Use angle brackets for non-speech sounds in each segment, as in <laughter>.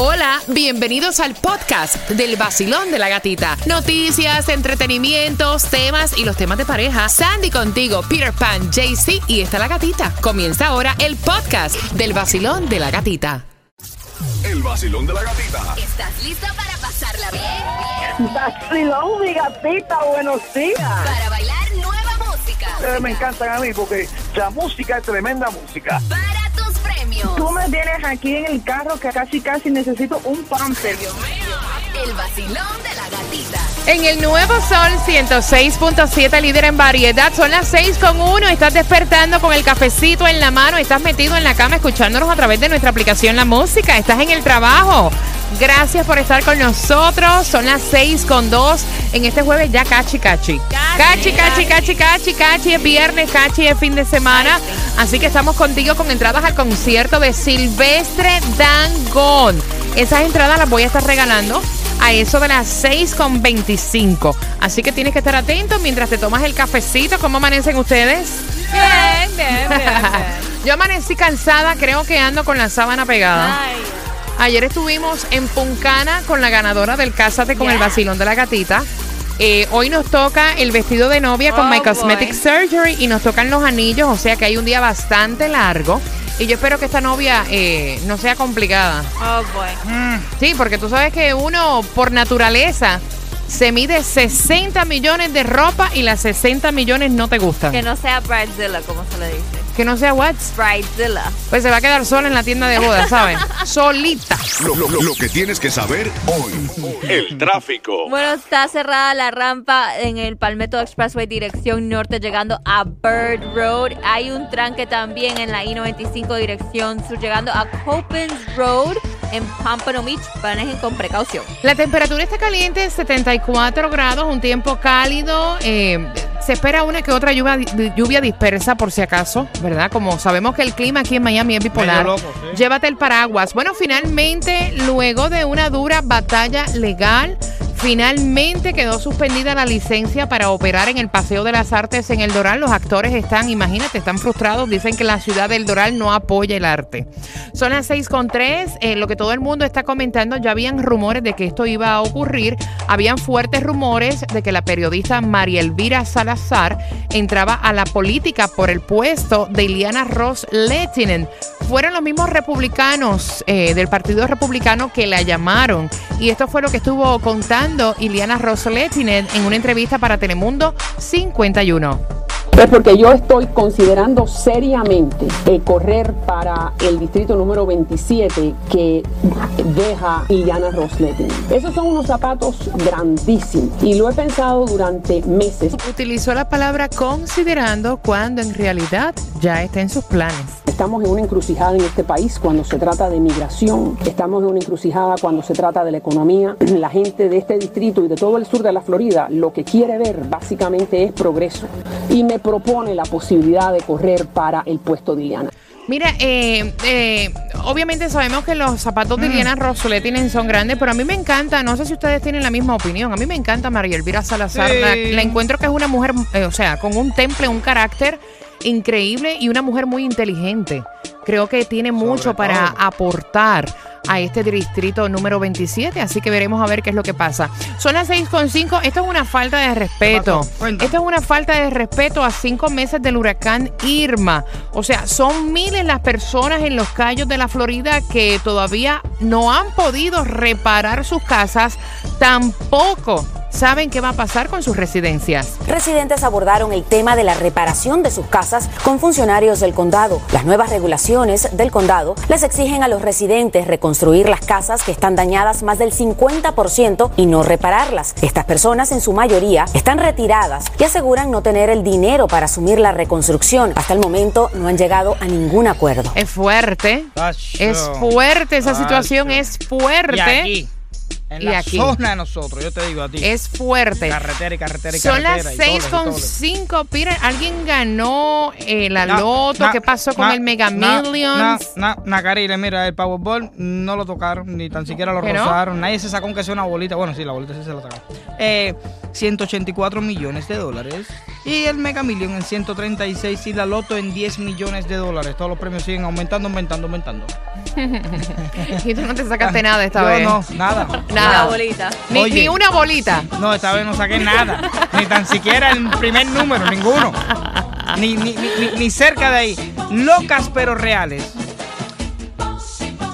Hola, bienvenidos al podcast del vacilón de la gatita. Noticias, entretenimientos, temas y los temas de pareja. Sandy contigo, Peter Pan, JC y está la gatita. Comienza ahora el podcast del vacilón de la gatita. El vacilón de la gatita. ¿Estás lista para pasarla bien? Vacilón, mi gatita, buenos días. Para bailar nueva música. Ustedes me encantan a mí porque la música es tremenda música. Para tienes aquí en el carro que casi casi necesito un pamper. El vacilón de la gatita. En el nuevo Sol 106.7, líder en variedad, son las 6 con 1. Estás despertando con el cafecito en la mano, estás metido en la cama escuchándonos a través de nuestra aplicación La Música, estás en el trabajo. Gracias por estar con nosotros. Son las 6 con 2 en este jueves ya cachi cachi. Cachi, cachi, cachi, cachi, cachi. Es viernes, cachi es fin de semana. Así que estamos contigo con entradas al concierto de Silvestre Dangón. Esas entradas las voy a estar regalando a eso de las 6 con 25. Así que tienes que estar atento mientras te tomas el cafecito. ¿Cómo amanecen ustedes? Bien, bien, bien. <laughs> Yo amanecí cansada, creo que ando con la sábana pegada. Ayer estuvimos en Puncana con la ganadora del Cásate con el vacilón de la gatita. Eh, hoy nos toca el vestido de novia con Oh, My boy. Cosmetic Surgery y nos tocan los anillos, o sea que hay un día bastante largo. Y yo espero que esta novia eh, no sea complicada. Oh boy. Sí, porque tú sabes que uno por naturaleza se mide 60 millones de ropa y las 60 millones no te gustan. Que no sea Bridezilla, como se le dice. Que no sea what? Bridezilla. Pues se va a quedar sola en la tienda de bodas, ¿sabes? <laughs> Solita. Lo, lo- lo- que tienes que saber hoy. El tráfico. Bueno, está cerrada la rampa en el Palmetto Expressway dirección norte llegando a Bird Road. Hay un tranque también en la I-95 dirección sur llegando a Copens Road en Pompano Beach. Manejen con precaución. La temperatura está caliente, 74 grados, un tiempo cálido. eh, se espera una que otra lluvia, lluvia dispersa por si acaso, ¿verdad? Como sabemos que el clima aquí en Miami es bipolar. Llévate el paraguas. Bueno, finalmente, luego de una dura batalla legal, finalmente quedó suspendida la licencia para operar en el Paseo de las Artes en el Doral. Los actores están, imagínate, están frustrados. Dicen que la ciudad del Doral no apoya el arte. Son las 6 con 3. eh, lo que todo el mundo está comentando, ya habían rumores de que esto iba a ocurrir. Habían fuertes rumores de que la periodista María Elvira Salazar entraba a la política por el puesto de Iliana Ross Lettinen. Fueron los mismos republicanos eh, del Partido Republicano que la llamaron. Y esto fue lo que estuvo contando Iliana Ross Lettinen en una entrevista para Telemundo 51. Pues porque yo estoy considerando seriamente eh, correr para el distrito número 27 que deja Iliana Rosletin. Esos son unos zapatos grandísimos y lo he pensado durante meses. Utilizó la palabra considerando cuando en realidad ya está en sus planes. Estamos en una encrucijada en este país cuando se trata de migración, estamos en una encrucijada cuando se trata de la economía. <clears throat> La gente de este distrito y de todo el sur de la Florida lo que quiere ver básicamente es progreso y me propone la posibilidad de correr para el puesto de Iliana. Mira, eh, eh, obviamente sabemos que los zapatos de Iliana Rosoletinen son grandes, pero a mí me encanta, no sé si ustedes tienen la misma opinión, a mí me encanta María Elvira Salazar, la, la encuentro que es una mujer, eh, o sea, con un temple, un carácter increíble y una mujer muy inteligente. Creo que tiene mucho para aportar a este distrito número 27, así que veremos a ver qué es lo que pasa. Son las 6.5, esto es una falta de respeto. Esto es una falta de respeto a cinco meses del huracán Irma. O sea, son miles las personas en los callos de la Florida que todavía no han podido reparar sus casas, tampoco saben qué va a pasar con sus residencias. Residentes abordaron el tema de la reparación de sus casas con funcionarios del condado. Las nuevas regulaciones del condado les exigen a los residentes reconstruir las casas que están dañadas más del 50% y no repararlas. Estas personas en su mayoría están retiradas y aseguran no tener el dinero para asumir la reconstrucción. Hasta el momento no han llegado a ningún acuerdo. Es fuerte. Es fuerte, esa situación es fuerte. Y aquí. En y la aquí. zona de nosotros, yo te digo a ti. Es fuerte. carretera y carretera y Son las carretera. y 6 dólares, con dólares. 5. Mira, alguien ganó eh, la loto. na- ¿Qué pasó con na- el Mega na- Millions? Nacarile, mira, el Powerball no lo tocaron, ni tan siquiera lo rozaron. Nadie se sacó aunque sea una bolita. Bueno, sí, la bolita sí se la sacaron. Eh, 184 millones de dólares. Y el Mega Million en 136 y la loto en 10 millones de dólares. Todos los premios siguen aumentando, aumentando, aumentando. <laughs> y tú no te sacaste nada esta Yo vez. no, nada. <laughs> Nada. Una bolita. Ni, Oye. ni una bolita. No, esta vez no saqué nada. ni tan siquiera el primer número, ninguno. Ni, ni, ni, ni- cerca de ahí. Locas pero reales.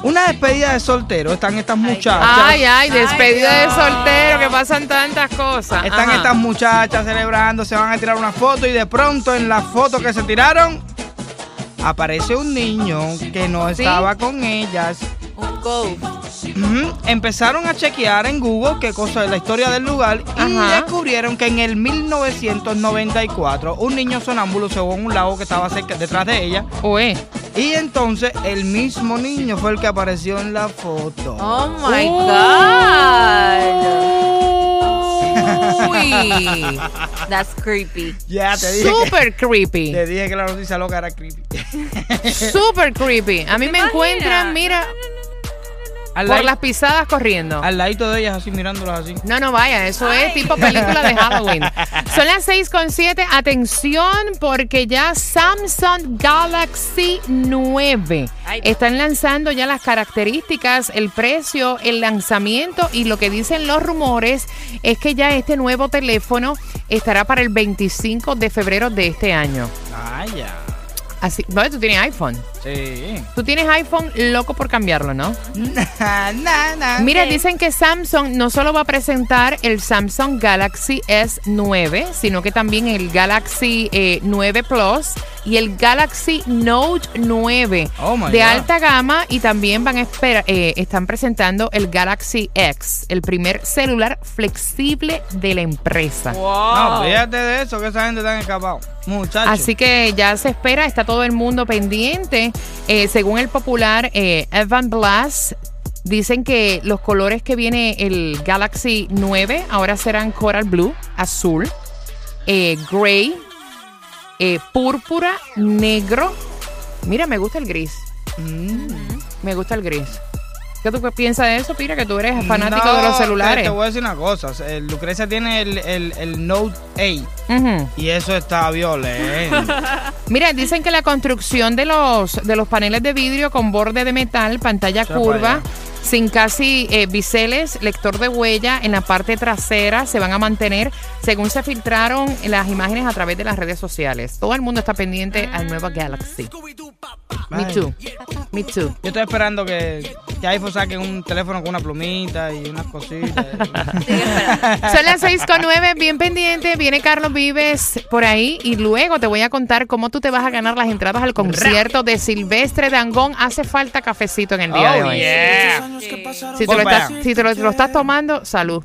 Una despedida de soltero. Están estas muchachas. Ay, ay, despedida Ay, de soltero, que pasan tantas cosas. Están Ajá. estas muchachas celebrando, se van a tirar una foto y de pronto en la foto que se tiraron aparece un niño que no ¿Sí? estaba con ellas. Un ghost. Empezaron a chequear en Google qué cosa es la historia del lugar y Ajá. descubrieron que en el 1994 un niño sonámbulo se fue a un lago que estaba cerca detrás de ella Uy. y entonces el mismo niño fue el que apareció en la foto. Oh my God. Uy. <laughs> That's creepy. Ya te dije que, Super creepy. te dije que la noticia loca era creepy. Super creepy. A mí me imaginas? encuentran, mira, al, por las pisadas corriendo. al ladito de ellas así mirándolas así. No, no vaya, eso es tipo película de Halloween. <laughs> Son las 6 con 7. Atención, porque ya Samsung Galaxy 9 Ay. están lanzando ya las características, el precio, el lanzamiento y lo que dicen los rumores es que ya este nuevo teléfono estará para el 25 de febrero de este año. Ah, ya. Así, bueno, tú tienes iPhone. Sí. Tú tienes iPhone loco por cambiarlo, ¿no? Na, na, na. Mira, dicen que Samsung no solo va a presentar el Samsung Galaxy S9, sino que también el Galaxy eh, 9 Plus y el Galaxy Note 9 Oh, my de God. alta gama y también van a esperar, eh, están presentando el Galaxy X, el primer celular flexible de la empresa. No, fíjate de eso, que esa gente está escapado. Muchachos. Así que ya se espera, está todo el mundo pendiente. Eh, según el popular eh, Evan Blass, dicen que los colores que viene el Galaxy 9 ahora serán coral blue, azul, eh, gray, eh, púrpura, negro. Mira, me gusta el gris. Mm. Me gusta el gris. ¿Qué tú piensas de eso, Pira? Que tú eres fanático No, de los celulares. te voy a decir una cosa. el Lucrecia tiene el, el, el Note 8 Ujú. y eso está violento. <laughs> Mira, dicen que la construcción de los, de los paneles de vidrio con borde de metal, pantalla curva, allá. sin casi eh, biseles, lector de huella en la parte trasera, se van a mantener según se filtraron las imágenes a través de las redes sociales. Todo el mundo está pendiente al nuevo Galaxy. Me too. Me too. Yo estoy esperando que, que iPhone saque un teléfono con una plumita y unas cositas. <laughs> Son las 6 con 9, bien pendiente. Viene Carlos Vives por ahí y luego te voy a contar cómo tú te vas a ganar las entradas al concierto de Silvestre Dangón. Hace falta cafecito en el día de oh, hoy. yeah. Si te, lo estás, si te lo, te lo estás tomando, salud.